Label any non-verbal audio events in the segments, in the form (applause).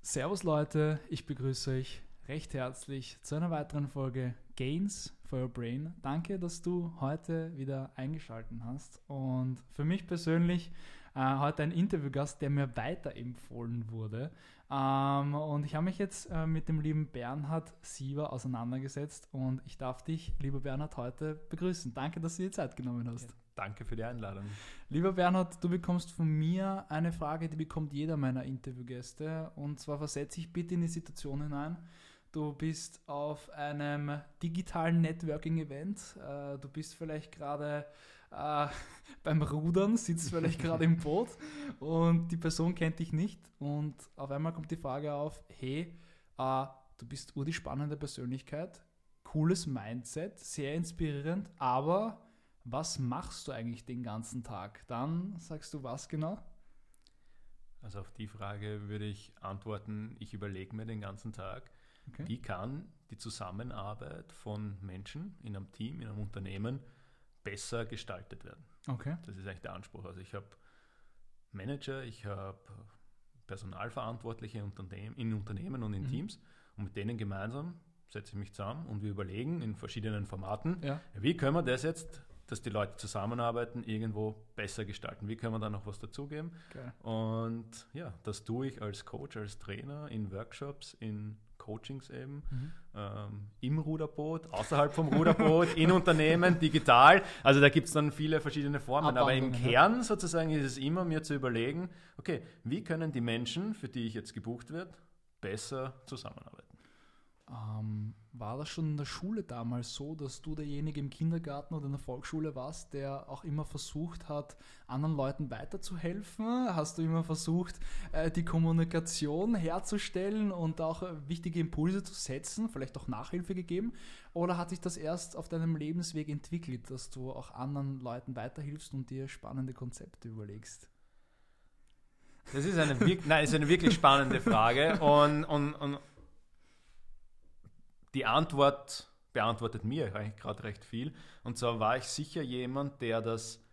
Servus Leute, ich begrüße euch recht herzlich zu einer weiteren Folge Gains for Your Brain. Danke, dass du heute wieder eingeschaltet hast. Und für mich persönlich äh, heute ein Interviewgast, der mir weiterempfohlen wurde. Ähm, und ich habe mich jetzt äh, mit dem lieben Bernhard Siever auseinandergesetzt und ich darf dich, lieber Bernhard, heute begrüßen. Danke, dass du dir Zeit genommen hast. Ja, danke für die Einladung. Lieber Bernhard, du bekommst von mir eine Frage, die bekommt jeder meiner Interviewgäste. Und zwar versetze ich bitte in die Situation hinein. Du bist auf einem digitalen Networking-Event. Äh, du bist vielleicht gerade äh, (laughs) beim Rudern, sitzt vielleicht gerade im (laughs) Boot und die Person kennt dich nicht und auf einmal kommt die Frage auf, hey, äh, du bist ur die spannende Persönlichkeit, cooles Mindset, sehr inspirierend, aber was machst du eigentlich den ganzen Tag? Dann sagst du was genau? Also auf die Frage würde ich antworten, ich überlege mir den ganzen Tag, okay. wie kann die Zusammenarbeit von Menschen in einem Team, in einem Unternehmen besser gestaltet werden. Okay. Das ist eigentlich der Anspruch. Also ich habe Manager, ich habe Personalverantwortliche in Unternehmen und in mhm. Teams und mit denen gemeinsam setze ich mich zusammen und wir überlegen in verschiedenen Formaten, ja. wie können wir das jetzt, dass die Leute zusammenarbeiten, irgendwo besser gestalten? Wie können wir da noch was dazugeben? Okay. Und ja, das tue ich als Coach, als Trainer in Workshops, in Coachings eben, mhm. ähm, im Ruderboot, außerhalb vom Ruderboot, in Unternehmen, (laughs) digital. Also da gibt es dann viele verschiedene Formen. Aber im Kern sozusagen ist es immer mir zu überlegen, okay, wie können die Menschen, für die ich jetzt gebucht werde, besser zusammenarbeiten? Ähm, war das schon in der Schule damals so, dass du derjenige im Kindergarten oder in der Volksschule warst, der auch immer versucht hat, anderen Leuten weiterzuhelfen? Hast du immer versucht, äh, die Kommunikation herzustellen und auch äh, wichtige Impulse zu setzen, vielleicht auch Nachhilfe gegeben? Oder hat sich das erst auf deinem Lebensweg entwickelt, dass du auch anderen Leuten weiterhilfst und dir spannende Konzepte überlegst? Das ist eine, nein, ist eine wirklich spannende Frage und, und, und die Antwort beantwortet mir eigentlich gerade recht viel. Und zwar war ich sicher jemand, der das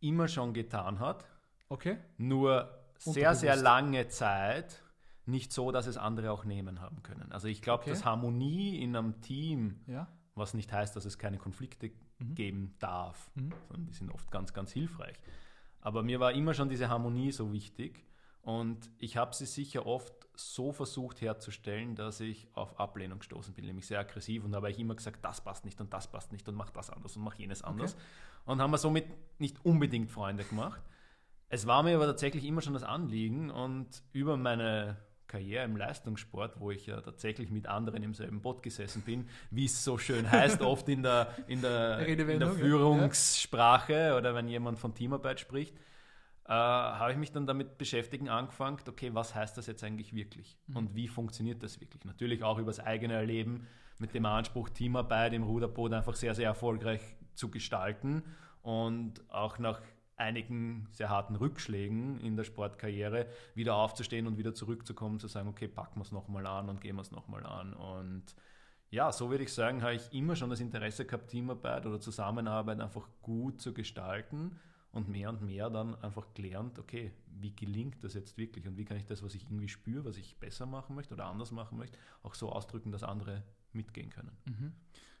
immer schon getan hat. Okay. Nur sehr, sehr lange Zeit nicht so, dass es andere auch nehmen haben können. Also ich glaube, okay. dass Harmonie in einem Team, ja. was nicht heißt, dass es keine Konflikte mhm. geben darf, mhm. sondern die sind oft ganz, ganz hilfreich. Aber mir war immer schon diese Harmonie so wichtig und ich habe sie sicher oft so versucht herzustellen, dass ich auf Ablehnung gestoßen bin, nämlich sehr aggressiv. Und habe ich immer gesagt, das passt nicht und das passt nicht und mach das anders und mach jenes anders. Okay. Und haben wir somit nicht unbedingt Freunde gemacht. Es war mir aber tatsächlich immer schon das Anliegen und über meine Karriere im Leistungssport, wo ich ja tatsächlich mit anderen im selben Boot gesessen bin, wie es so schön heißt, (laughs) oft in der, in der, in der Führungssprache oder wenn jemand von Teamarbeit spricht, äh, habe ich mich dann damit beschäftigen angefangen, okay, was heißt das jetzt eigentlich wirklich mhm. und wie funktioniert das wirklich? Natürlich auch über das eigene Erleben mit dem Anspruch, Teamarbeit im Ruderboot einfach sehr, sehr erfolgreich zu gestalten und auch nach einigen sehr harten Rückschlägen in der Sportkarriere wieder aufzustehen und wieder zurückzukommen, zu sagen, okay, packen wir es nochmal an und gehen wir es nochmal an. Und ja, so würde ich sagen, habe ich immer schon das Interesse gehabt, Teamarbeit oder Zusammenarbeit einfach gut zu gestalten und mehr und mehr dann einfach gelernt, okay, wie gelingt das jetzt wirklich und wie kann ich das, was ich irgendwie spüre, was ich besser machen möchte oder anders machen möchte, auch so ausdrücken, dass andere mitgehen können. Mhm.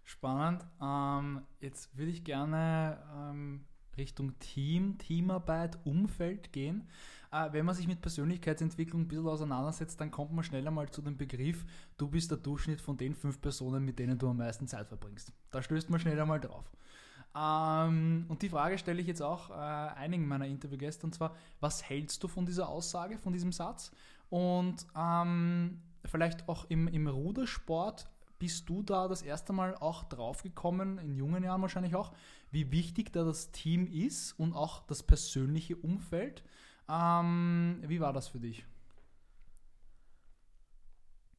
Spannend. Ähm, jetzt würde ich gerne ähm, Richtung Team, Teamarbeit, Umfeld gehen. Äh, wenn man sich mit Persönlichkeitsentwicklung ein bisschen auseinandersetzt, dann kommt man schneller mal zu dem Begriff, du bist der Durchschnitt von den fünf Personen, mit denen du am meisten Zeit verbringst. Da stößt man schneller mal drauf. Ähm, und die Frage stelle ich jetzt auch äh, einigen meiner Interviewgäste, und zwar, was hältst du von dieser Aussage, von diesem Satz? Und ähm, vielleicht auch im, im Rudersport, bist du da das erste Mal auch draufgekommen, in jungen Jahren wahrscheinlich auch, wie wichtig da das Team ist und auch das persönliche Umfeld? Ähm, wie war das für dich?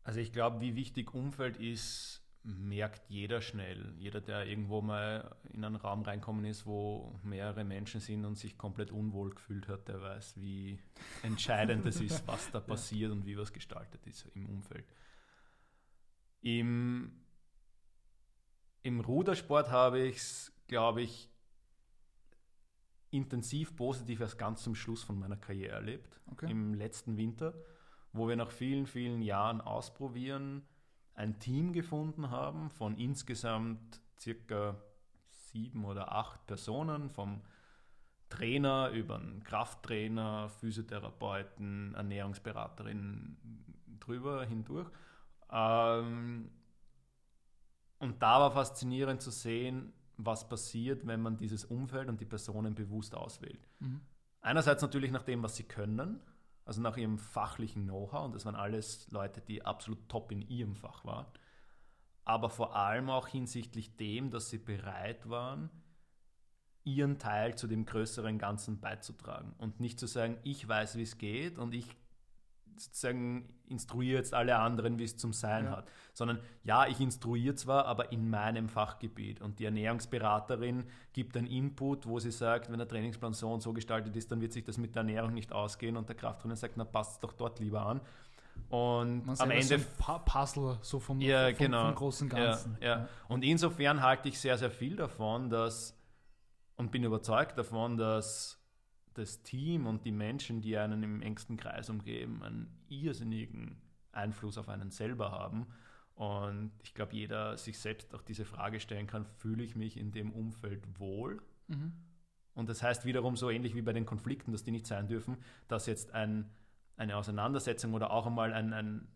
Also ich glaube, wie wichtig Umfeld ist, merkt jeder schnell. Jeder, der irgendwo mal in einen Raum reinkommen ist, wo mehrere Menschen sind und sich komplett unwohl gefühlt hat, der weiß, wie entscheidend es ist, was da (laughs) passiert und wie was gestaltet ist im Umfeld. Im Im Rudersport habe ich es, glaube ich, intensiv positiv erst ganz zum Schluss von meiner Karriere erlebt. Okay. Im letzten Winter, wo wir nach vielen, vielen Jahren ausprobieren ein Team gefunden haben von insgesamt circa sieben oder acht Personen, vom Trainer über einen Krafttrainer, Physiotherapeuten, Ernährungsberaterin drüber hindurch. Ähm, und da war faszinierend zu sehen, was passiert, wenn man dieses Umfeld und die Personen bewusst auswählt. Mhm. Einerseits natürlich nach dem, was sie können, also nach ihrem fachlichen Know-how, und das waren alles Leute, die absolut top in ihrem Fach waren, aber vor allem auch hinsichtlich dem, dass sie bereit waren, ihren Teil zu dem größeren Ganzen beizutragen. Und nicht zu sagen, ich weiß, wie es geht und ich sozusagen instruiere jetzt alle anderen, wie es zum Sein ja. hat, sondern ja, ich instruiere zwar, aber in meinem Fachgebiet und die Ernährungsberaterin gibt einen Input, wo sie sagt, wenn der Trainingsplan so und so gestaltet ist, dann wird sich das mit der Ernährung nicht ausgehen und der Krafttrainer sagt, na passt es doch dort lieber an. Und Man am Ende. So ein Puzzle, so vom, ja, vom, genau. vom großen Ganzen. Ja, ja. Und insofern halte ich sehr, sehr viel davon, dass und bin überzeugt davon, dass das Team und die Menschen, die einen im engsten Kreis umgeben, einen irrsinnigen Einfluss auf einen selber haben. Und ich glaube, jeder sich selbst auch diese Frage stellen kann, fühle ich mich in dem Umfeld wohl? Mhm. Und das heißt wiederum so ähnlich wie bei den Konflikten, dass die nicht sein dürfen, dass jetzt ein, eine Auseinandersetzung oder auch einmal ein, ein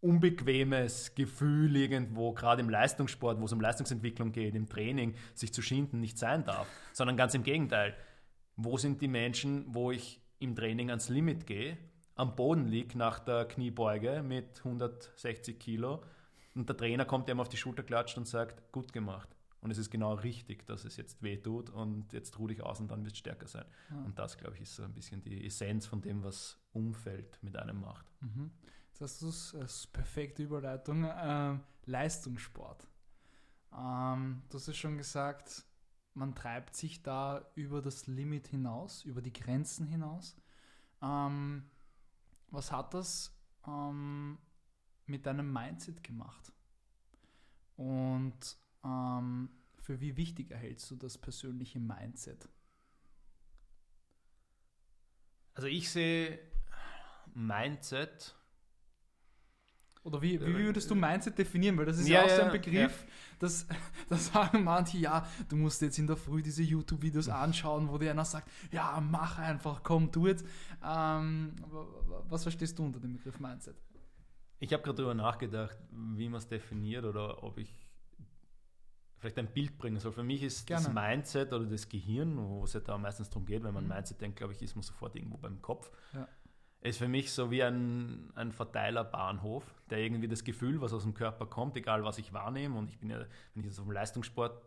unbequemes Gefühl irgendwo, gerade im Leistungssport, wo es um Leistungsentwicklung geht, im Training, sich zu schinden, nicht sein darf, sondern ganz im Gegenteil wo sind die Menschen, wo ich im Training ans Limit gehe, am Boden liege nach der Kniebeuge mit 160 Kilo und der Trainer kommt ihm auf die Schulter klatscht und sagt, gut gemacht. Und es ist genau richtig, dass es jetzt weh tut und jetzt ruh dich aus und dann wirst du stärker sein. Ja. Und das, glaube ich, ist so ein bisschen die Essenz von dem, was Umfeld mit einem macht. Mhm. Du es als perfekte Überleitung. Ähm, Leistungssport. Ähm, du hast es schon gesagt, man treibt sich da über das Limit hinaus, über die Grenzen hinaus. Ähm, was hat das ähm, mit deinem Mindset gemacht? Und ähm, für wie wichtig erhältst du das persönliche Mindset? Also ich sehe Mindset oder wie, wie würdest du Mindset definieren? Weil das ist ja, ja auch so ein Begriff, ja. dass, (laughs) dass sagen manche, ja, du musst jetzt in der Früh diese YouTube-Videos anschauen, wo dir einer sagt, ja, mach einfach, komm, tu jetzt. Ähm, was verstehst du unter dem Begriff Mindset? Ich habe gerade darüber nachgedacht, wie man es definiert oder ob ich vielleicht ein Bild bringen soll. Für mich ist Gerne. das Mindset oder das Gehirn, wo es ja da meistens darum geht, wenn man mhm. Mindset denkt, glaube ich, ist man sofort irgendwo beim Kopf. Ja ist für mich so wie ein, ein Verteilerbahnhof, der irgendwie das Gefühl, was aus dem Körper kommt, egal was ich wahrnehme. Und ich bin ja, wenn ich das auf den Leistungssport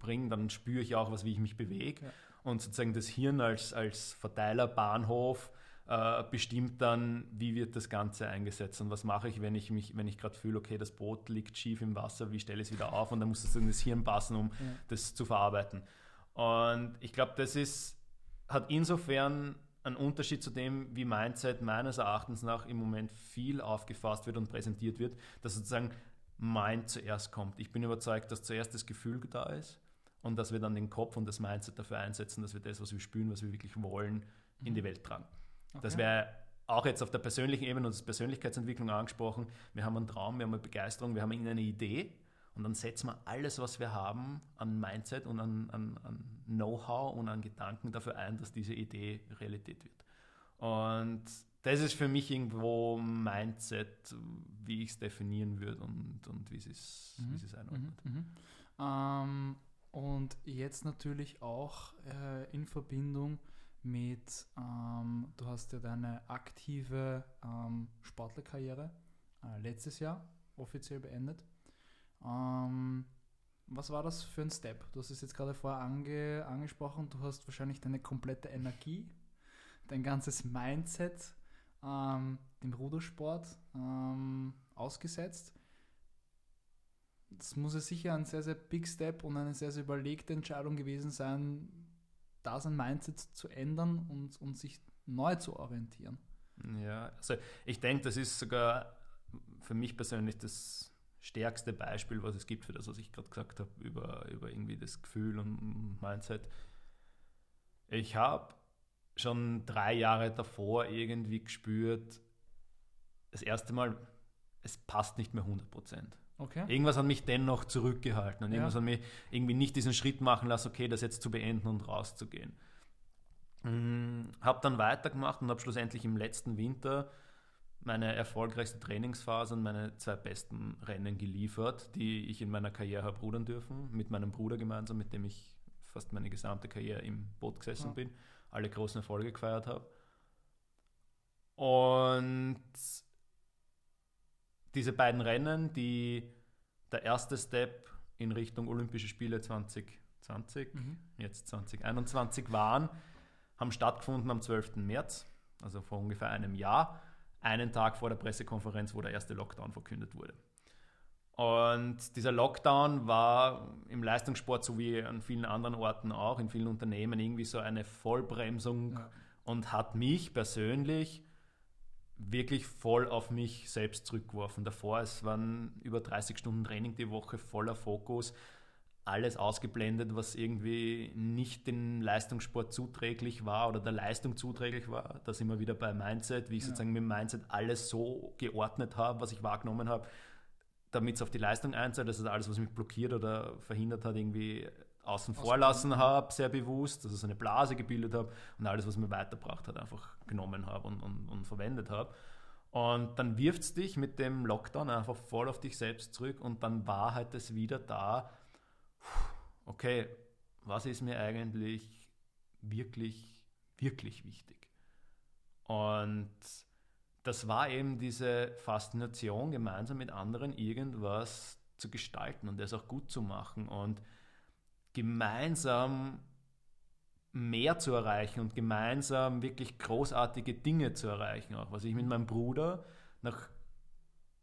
bringe, dann spüre ich auch was, wie ich mich bewege. Ja. Und sozusagen das Hirn als, als Verteilerbahnhof äh, bestimmt dann, wie wird das Ganze eingesetzt und was mache ich, wenn ich mich, wenn ich gerade fühle, okay, das Boot liegt schief im Wasser, wie stelle ich es wieder auf und dann muss sozusagen das Hirn passen, um ja. das zu verarbeiten. Und ich glaube, das ist, hat insofern ein Unterschied zu dem, wie Mindset meines Erachtens nach im Moment viel aufgefasst wird und präsentiert wird, dass sozusagen Mind zuerst kommt. Ich bin überzeugt, dass zuerst das Gefühl da ist und dass wir dann den Kopf und das Mindset dafür einsetzen, dass wir das, was wir spüren, was wir wirklich wollen, in die mhm. Welt tragen. Okay. Das wäre auch jetzt auf der persönlichen Ebene und Persönlichkeitsentwicklung angesprochen. Wir haben einen Traum, wir haben eine Begeisterung, wir haben eine Idee und dann setzen wir alles, was wir haben an Mindset und an, an, an Know-how und an Gedanken dafür ein, dass diese Idee Realität wird. Und das ist für mich irgendwo Mindset, wie ich es definieren würde und, und wie es mhm. wie es einordnet. Mhm. Mhm. Ähm, und jetzt natürlich auch äh, in Verbindung mit, ähm, du hast ja deine aktive ähm, Sportlerkarriere äh, letztes Jahr offiziell beendet. Ähm, was war das für ein Step? Du hast es jetzt gerade vorher ange, angesprochen. Du hast wahrscheinlich deine komplette Energie, dein ganzes Mindset ähm, dem Rudersport ähm, ausgesetzt. Das muss ja sicher ein sehr, sehr big Step und eine sehr, sehr überlegte Entscheidung gewesen sein, da sein Mindset zu ändern und, und sich neu zu orientieren. Ja, also ich denke, das ist sogar für mich persönlich das stärkste Beispiel, was es gibt für das, was ich gerade gesagt habe, über, über irgendwie das Gefühl und Mindset. Ich habe schon drei Jahre davor irgendwie gespürt, das erste Mal, es passt nicht mehr 100 Prozent. Okay. Irgendwas hat mich dennoch zurückgehalten und ja. irgendwas hat mich irgendwie nicht diesen Schritt machen lassen, okay, das jetzt zu beenden und rauszugehen. Mhm, habe dann weitergemacht und habe schlussendlich im letzten Winter meine erfolgreichste Trainingsphase und meine zwei besten Rennen geliefert, die ich in meiner Karriere habe rudern dürfen, mit meinem Bruder gemeinsam, mit dem ich fast meine gesamte Karriere im Boot gesessen ja. bin, alle großen Erfolge gefeiert habe. Und diese beiden Rennen, die der erste Step in Richtung Olympische Spiele 2020, mhm. jetzt 2021 waren, haben stattgefunden am 12. März, also vor ungefähr einem Jahr, einen Tag vor der Pressekonferenz, wo der erste Lockdown verkündet wurde. Und dieser Lockdown war im Leistungssport sowie an vielen anderen Orten auch, in vielen Unternehmen irgendwie so eine Vollbremsung ja. und hat mich persönlich wirklich voll auf mich selbst zurückgeworfen. Davor, es waren über 30 Stunden Training die Woche, voller Fokus, alles ausgeblendet, was irgendwie nicht dem Leistungssport zuträglich war oder der Leistung zuträglich war. Da sind wir wieder bei Mindset, wie ich ja. sozusagen mit dem Mindset alles so geordnet habe, was ich wahrgenommen habe, damit es auf die Leistung einzahlt. Das ist alles, was mich blockiert oder verhindert hat, irgendwie außen vor lassen habe, sehr bewusst, dass ich so eine Blase gebildet habe und alles, was mir weitergebracht hat, einfach genommen habe und, und, und verwendet habe. Und dann wirft es dich mit dem Lockdown einfach voll auf dich selbst zurück und dann war halt es wieder da, okay, was ist mir eigentlich wirklich, wirklich wichtig? Und das war eben diese Faszination, gemeinsam mit anderen irgendwas zu gestalten und das auch gut zu machen. Und gemeinsam mehr zu erreichen und gemeinsam wirklich großartige Dinge zu erreichen. Auch was ich mit meinem Bruder nach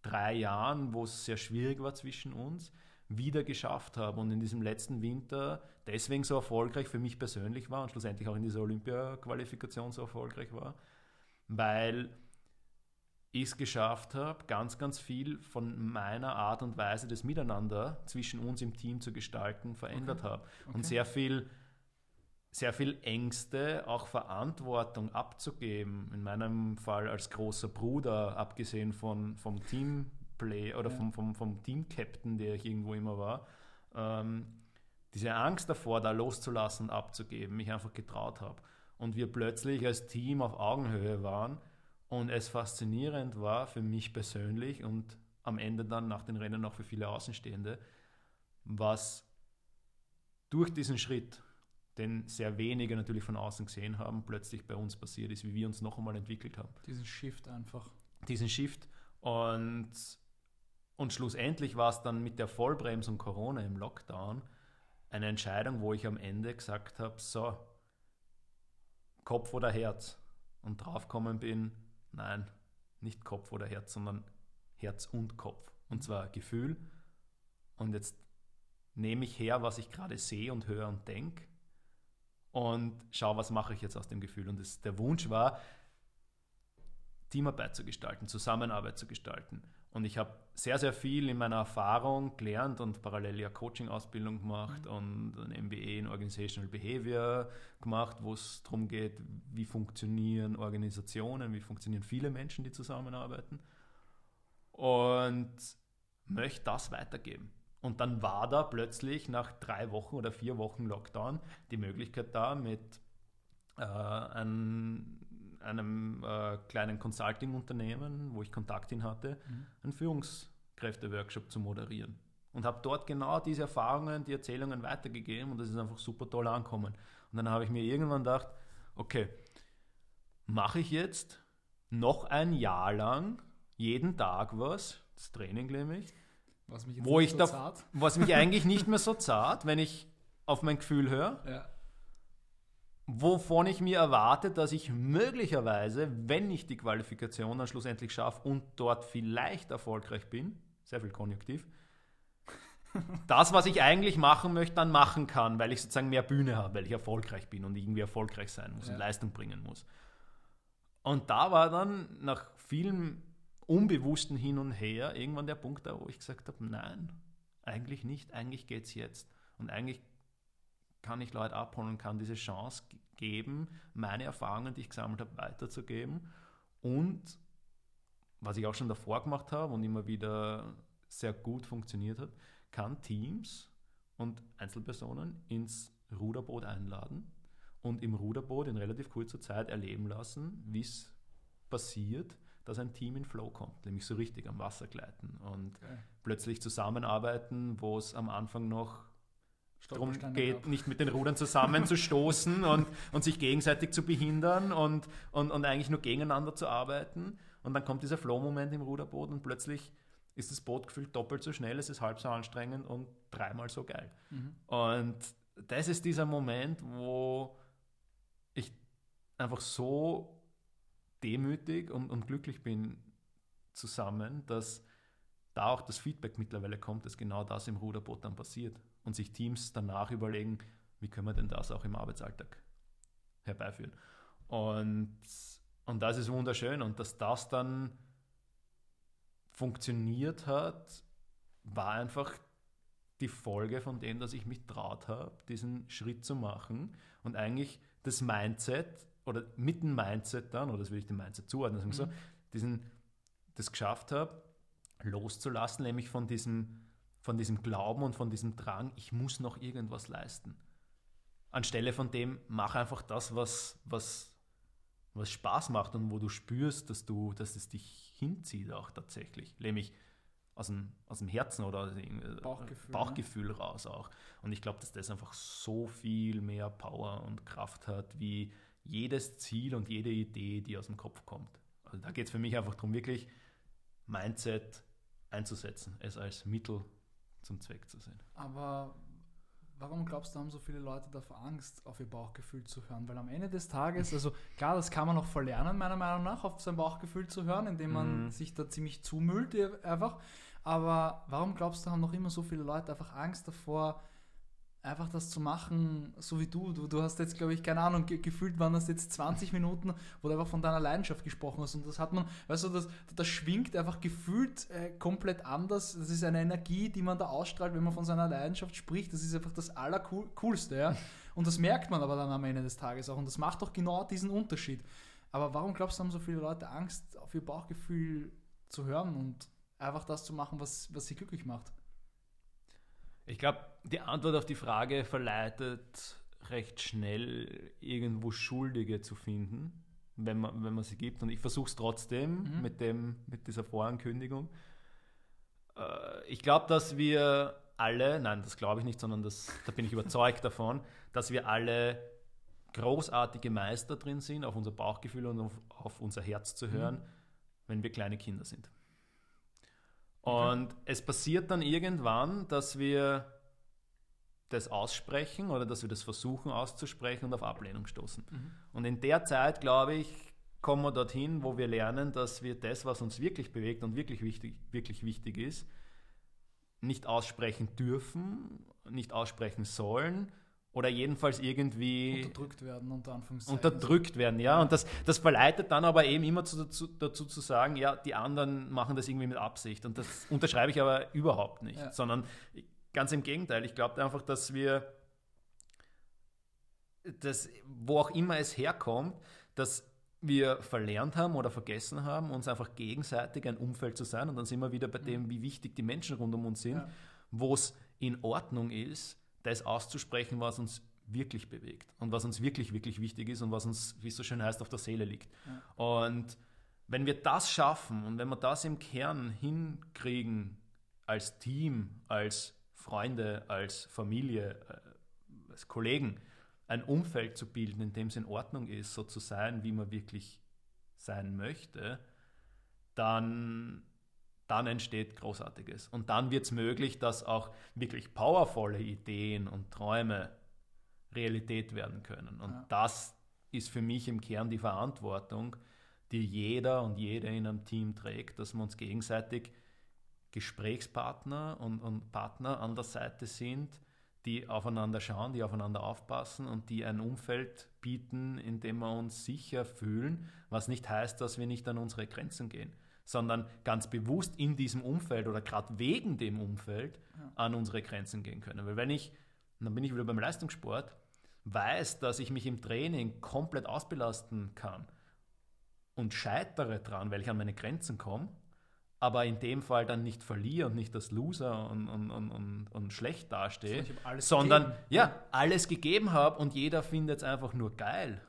drei Jahren, wo es sehr schwierig war zwischen uns, wieder geschafft habe und in diesem letzten Winter deswegen so erfolgreich für mich persönlich war und schlussendlich auch in dieser Olympia-Qualifikation so erfolgreich war, weil ich es geschafft habe, ganz, ganz viel von meiner Art und Weise des Miteinander zwischen uns im Team zu gestalten, verändert okay. habe. Okay. Und sehr viel, sehr viel Ängste, auch Verantwortung abzugeben. In meinem Fall als großer Bruder, abgesehen von, vom Teamplay oder ja. vom, vom, vom Team-Captain, der ich irgendwo immer war. Ähm, diese Angst davor, da loszulassen und abzugeben, mich einfach getraut habe. Und wir plötzlich als Team auf Augenhöhe waren und es faszinierend war für mich persönlich und am Ende dann nach den Rennen auch für viele Außenstehende, was durch diesen Schritt, den sehr wenige natürlich von außen gesehen haben, plötzlich bei uns passiert ist, wie wir uns noch einmal entwickelt haben. Diesen Shift einfach. Diesen Shift. Und, und schlussendlich war es dann mit der Vollbremsung Corona im Lockdown eine Entscheidung, wo ich am Ende gesagt habe, so, Kopf oder Herz. Und draufgekommen bin, Nein, nicht Kopf oder Herz, sondern Herz und Kopf. Und zwar Gefühl. Und jetzt nehme ich her, was ich gerade sehe und höre und denke und schaue, was mache ich jetzt aus dem Gefühl. Und das, der Wunsch war, Teamarbeit zu gestalten, Zusammenarbeit zu gestalten. Und ich habe sehr, sehr viel in meiner Erfahrung gelernt und parallel ja Coaching-Ausbildung gemacht mhm. und ein MBA in Organizational Behavior gemacht, wo es darum geht, wie funktionieren Organisationen, wie funktionieren viele Menschen, die zusammenarbeiten. Und möchte das weitergeben. Und dann war da plötzlich nach drei Wochen oder vier Wochen Lockdown die Möglichkeit da, mit äh, einem einem äh, kleinen Consulting-Unternehmen, wo ich Kontakt hin hatte, mhm. einen Führungskräfte-Workshop zu moderieren. Und habe dort genau diese Erfahrungen, die Erzählungen weitergegeben und das ist einfach super toll ankommen. Und dann habe ich mir irgendwann gedacht, okay, mache ich jetzt noch ein Jahr lang jeden Tag was, das Training nämlich, was mich, wo ich so da, was mich eigentlich nicht mehr so (laughs) zart, wenn ich auf mein Gefühl höre. Ja wovon ich mir erwarte, dass ich möglicherweise, wenn ich die Qualifikation dann schlussendlich schaffe und dort vielleicht erfolgreich bin, sehr viel Konjunktiv, (laughs) das, was ich eigentlich machen möchte, dann machen kann, weil ich sozusagen mehr Bühne habe, weil ich erfolgreich bin und irgendwie erfolgreich sein muss ja. und Leistung bringen muss. Und da war dann nach vielen unbewussten Hin und Her irgendwann der Punkt da, wo ich gesagt habe, nein, eigentlich nicht, eigentlich geht es jetzt. Und eigentlich kann ich Leute abholen und kann diese Chance geben, meine Erfahrungen, die ich gesammelt habe, weiterzugeben. Und was ich auch schon davor gemacht habe und immer wieder sehr gut funktioniert hat, kann Teams und Einzelpersonen ins Ruderboot einladen und im Ruderboot in relativ kurzer Zeit erleben lassen, wie es passiert, dass ein Team in Flow kommt, nämlich so richtig am Wasser gleiten und okay. plötzlich zusammenarbeiten, wo es am Anfang noch darum geht, nicht mit den Rudern zusammenzustoßen (laughs) und, und sich gegenseitig zu behindern und, und, und eigentlich nur gegeneinander zu arbeiten. Und dann kommt dieser Flow-Moment im Ruderboot und plötzlich ist das Boot gefühlt doppelt so schnell, es ist halb so anstrengend und dreimal so geil. Mhm. Und das ist dieser Moment, wo ich einfach so demütig und, und glücklich bin zusammen, dass da auch das Feedback mittlerweile kommt, dass genau das im Ruderboot dann passiert und sich Teams danach überlegen, wie können wir denn das auch im Arbeitsalltag herbeiführen. Und, und das ist wunderschön und dass das dann funktioniert hat, war einfach die Folge von dem, dass ich mich traut habe, diesen Schritt zu machen und eigentlich das Mindset oder mit dem Mindset dann, oder das will ich dem Mindset zuordnen, mhm. so, diesen, das geschafft habe, loszulassen, nämlich von diesem, von diesem Glauben und von diesem Drang, ich muss noch irgendwas leisten. Anstelle von dem, mach einfach das, was, was, was Spaß macht und wo du spürst, dass, du, dass es dich hinzieht auch tatsächlich. Nämlich aus dem, aus dem Herzen oder Bauchgefühl, Bauchgefühl ne? raus auch. Und ich glaube, dass das einfach so viel mehr Power und Kraft hat, wie jedes Ziel und jede Idee, die aus dem Kopf kommt. Also da geht es für mich einfach darum, wirklich Mindset einzusetzen, es als Mittel zum Zweck zu sehen. Aber warum glaubst du, haben so viele Leute davor Angst, auf ihr Bauchgefühl zu hören? Weil am Ende des Tages, also klar, das kann man noch verlernen, meiner Meinung nach, auf sein Bauchgefühl zu hören, indem man mhm. sich da ziemlich zumüllt einfach. Aber warum glaubst du, haben noch immer so viele Leute einfach Angst davor, einfach das zu machen, so wie du. Du, du hast jetzt, glaube ich, keine Ahnung, ge gefühlt waren das jetzt 20 Minuten, wo du einfach von deiner Leidenschaft gesprochen hast. Und das hat man, weißt du, das, das schwingt einfach gefühlt äh, komplett anders. Das ist eine Energie, die man da ausstrahlt, wenn man von seiner Leidenschaft spricht. Das ist einfach das Allercoolste, ja. Und das merkt man aber dann am Ende des Tages auch. Und das macht doch genau diesen Unterschied. Aber warum glaubst du, haben so viele Leute Angst, auf ihr Bauchgefühl zu hören und einfach das zu machen, was, was sie glücklich macht? Ich glaube, die Antwort auf die Frage verleitet recht schnell irgendwo Schuldige zu finden, wenn man, wenn man sie gibt. Und ich versuche es trotzdem mhm. mit, dem, mit dieser Vorankündigung. Äh, ich glaube, dass wir alle, nein, das glaube ich nicht, sondern das, da bin ich (laughs) überzeugt davon, dass wir alle großartige Meister drin sind, auf unser Bauchgefühl und auf, auf unser Herz zu hören, mhm. wenn wir kleine Kinder sind. Und okay. es passiert dann irgendwann, dass wir das aussprechen oder dass wir das versuchen auszusprechen und auf Ablehnung stoßen. Mhm. Und in der Zeit, glaube ich, kommen wir dorthin, wo wir lernen, dass wir das, was uns wirklich bewegt und wirklich wichtig, wirklich wichtig ist, nicht aussprechen dürfen, nicht aussprechen sollen oder jedenfalls irgendwie unterdrückt werden, unter Anführungszeichen. Unterdrückt werden, ja. Und das, das verleitet dann aber eben immer zu, dazu, dazu zu sagen, ja, die anderen machen das irgendwie mit Absicht. Und das unterschreibe ich aber überhaupt nicht, ja. sondern ganz im Gegenteil. Ich glaube einfach, dass wir, dass, wo auch immer es herkommt, dass wir verlernt haben oder vergessen haben, uns einfach gegenseitig ein Umfeld zu sein. Und dann sind wir wieder bei dem, wie wichtig die Menschen rund um uns sind, ja. wo es in Ordnung ist, das auszusprechen, was uns wirklich bewegt und was uns wirklich, wirklich wichtig ist und was uns, wie es so schön heißt, auf der Seele liegt. Ja. Und wenn wir das schaffen und wenn wir das im Kern hinkriegen, als Team, als Freunde, als Familie, äh, als Kollegen, ein Umfeld zu bilden, in dem es in Ordnung ist, so zu sein, wie man wirklich sein möchte, dann dann entsteht Großartiges. Und dann wird es möglich, dass auch wirklich powervolle Ideen und Träume Realität werden können. Und ja. das ist für mich im Kern die Verantwortung, die jeder und jede in einem Team trägt, dass wir uns gegenseitig Gesprächspartner und, und Partner an der Seite sind, die aufeinander schauen, die aufeinander aufpassen und die ein Umfeld bieten, in dem wir uns sicher fühlen, was nicht heißt, dass wir nicht an unsere Grenzen gehen sondern ganz bewusst in diesem Umfeld oder gerade wegen dem Umfeld ja. an unsere Grenzen gehen können. Weil wenn ich, dann bin ich wieder beim Leistungssport, weiß, dass ich mich im Training komplett ausbelasten kann und scheitere dran, weil ich an meine Grenzen komme, aber in dem Fall dann nicht verliere und nicht als Loser und, und, und, und schlecht dastehe, sondern gegeben. ja, alles gegeben habe und jeder findet es einfach nur geil.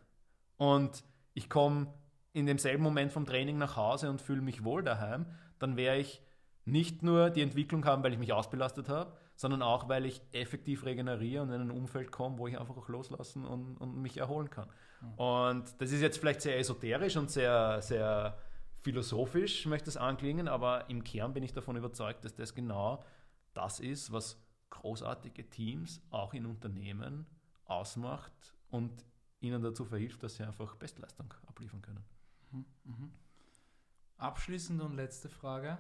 Und ich komme in demselben Moment vom Training nach Hause und fühle mich wohl daheim, dann wäre ich nicht nur die Entwicklung haben, weil ich mich ausbelastet habe, sondern auch, weil ich effektiv regeneriere und in ein Umfeld komme, wo ich einfach auch loslassen und, und mich erholen kann. Mhm. Und das ist jetzt vielleicht sehr esoterisch und sehr, sehr philosophisch, möchte es anklingen, aber im Kern bin ich davon überzeugt, dass das genau das ist, was großartige Teams auch in Unternehmen ausmacht und ihnen dazu verhilft, dass sie einfach Bestleistung abliefern können. Mhm, mhm. Abschließende und letzte Frage.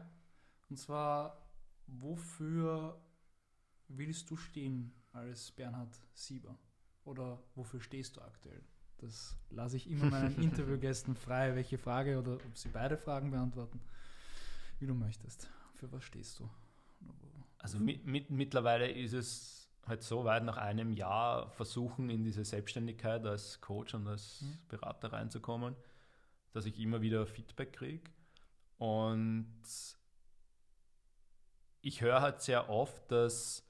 Und zwar, wofür willst du stehen als Bernhard Sieber? Oder wofür stehst du aktuell? Das lasse ich immer meinen (laughs) Interviewgästen frei, welche Frage oder ob sie beide Fragen beantworten, wie du möchtest. Für was stehst du? Also mit, mit, mittlerweile ist es halt so weit, nach einem Jahr versuchen, in diese Selbstständigkeit als Coach und als mhm. Berater reinzukommen, dass ich immer wieder Feedback kriege. Und ich höre halt sehr oft, dass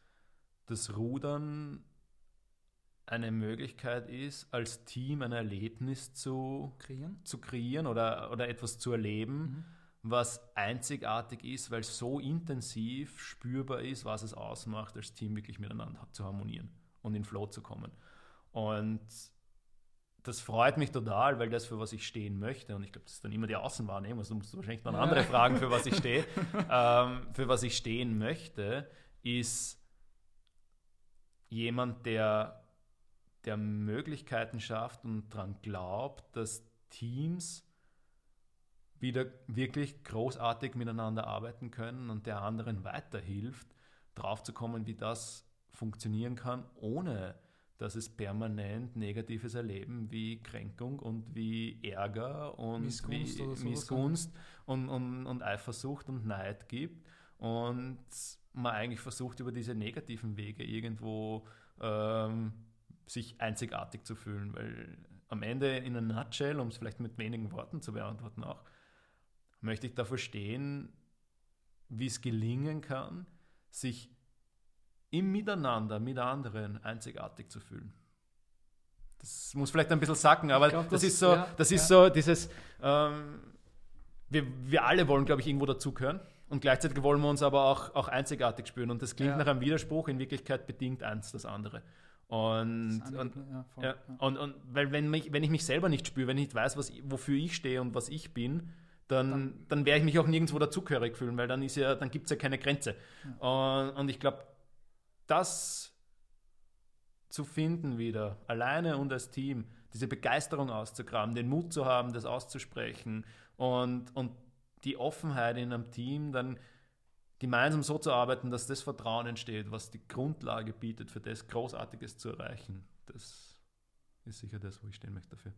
das Rudern eine Möglichkeit ist, als Team ein Erlebnis zu kreieren, zu kreieren oder, oder etwas zu erleben, mhm. was einzigartig ist, weil es so intensiv spürbar ist, was es ausmacht, als Team wirklich miteinander zu harmonieren und in Flow zu kommen. Und das freut mich total, weil das, für was ich stehen möchte, und ich glaube, das ist dann immer die Außenwahrnehmung, also musst du wahrscheinlich dann andere fragen, für was ich stehe, (laughs) ähm, für was ich stehen möchte, ist jemand, der, der Möglichkeiten schafft und daran glaubt, dass Teams wieder wirklich großartig miteinander arbeiten können und der anderen weiterhilft, drauf zu kommen, wie das funktionieren kann, ohne dass es permanent negatives Erleben wie Kränkung und wie Ärger und Missgunst, wie Missgunst und, und, und Eifersucht und Neid gibt. Und man eigentlich versucht, über diese negativen Wege irgendwo ähm, sich einzigartig zu fühlen. Weil am Ende in einer Nutshell, um es vielleicht mit wenigen Worten zu beantworten auch, möchte ich dafür stehen, wie es gelingen kann, sich im Miteinander mit anderen einzigartig zu fühlen. Das muss vielleicht ein bisschen sacken, aber glaub, das, das, ist so, ja, das ist ja. so dieses, ähm, wir, wir alle wollen, glaube ich, irgendwo dazugehören. Und gleichzeitig wollen wir uns aber auch, auch einzigartig spüren. Und das klingt ja. nach einem Widerspruch, in Wirklichkeit bedingt eins das andere. Und, das andere, und, voll, ja. und, und weil wenn, mich, wenn ich mich selber nicht spüre, wenn ich nicht weiß, was, wofür ich stehe und was ich bin, dann, dann, dann werde ich mich auch nirgendwo dazugehörig fühlen, weil dann, ja, dann gibt es ja keine Grenze. Und, und ich glaube, das zu finden wieder, alleine und als Team, diese Begeisterung auszugraben, den Mut zu haben, das auszusprechen und, und die Offenheit in einem Team, dann gemeinsam so zu arbeiten, dass das Vertrauen entsteht, was die Grundlage bietet, für das Großartiges zu erreichen. Das ist sicher das, wo ich stehen möchte dafür.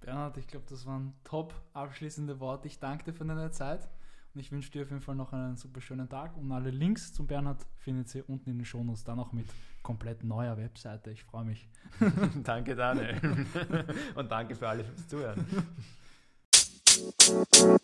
Bernhard, ich glaube, das waren top abschließende Worte. Ich danke dir für deine Zeit. Und ich wünsche dir auf jeden Fall noch einen super schönen Tag. Und alle Links zum Bernhard findet ihr unten in den Shownotes, dann auch mit komplett neuer Webseite. Ich freue mich. (laughs) danke, Daniel. (laughs) Und danke für alle fürs Zuhören. (laughs)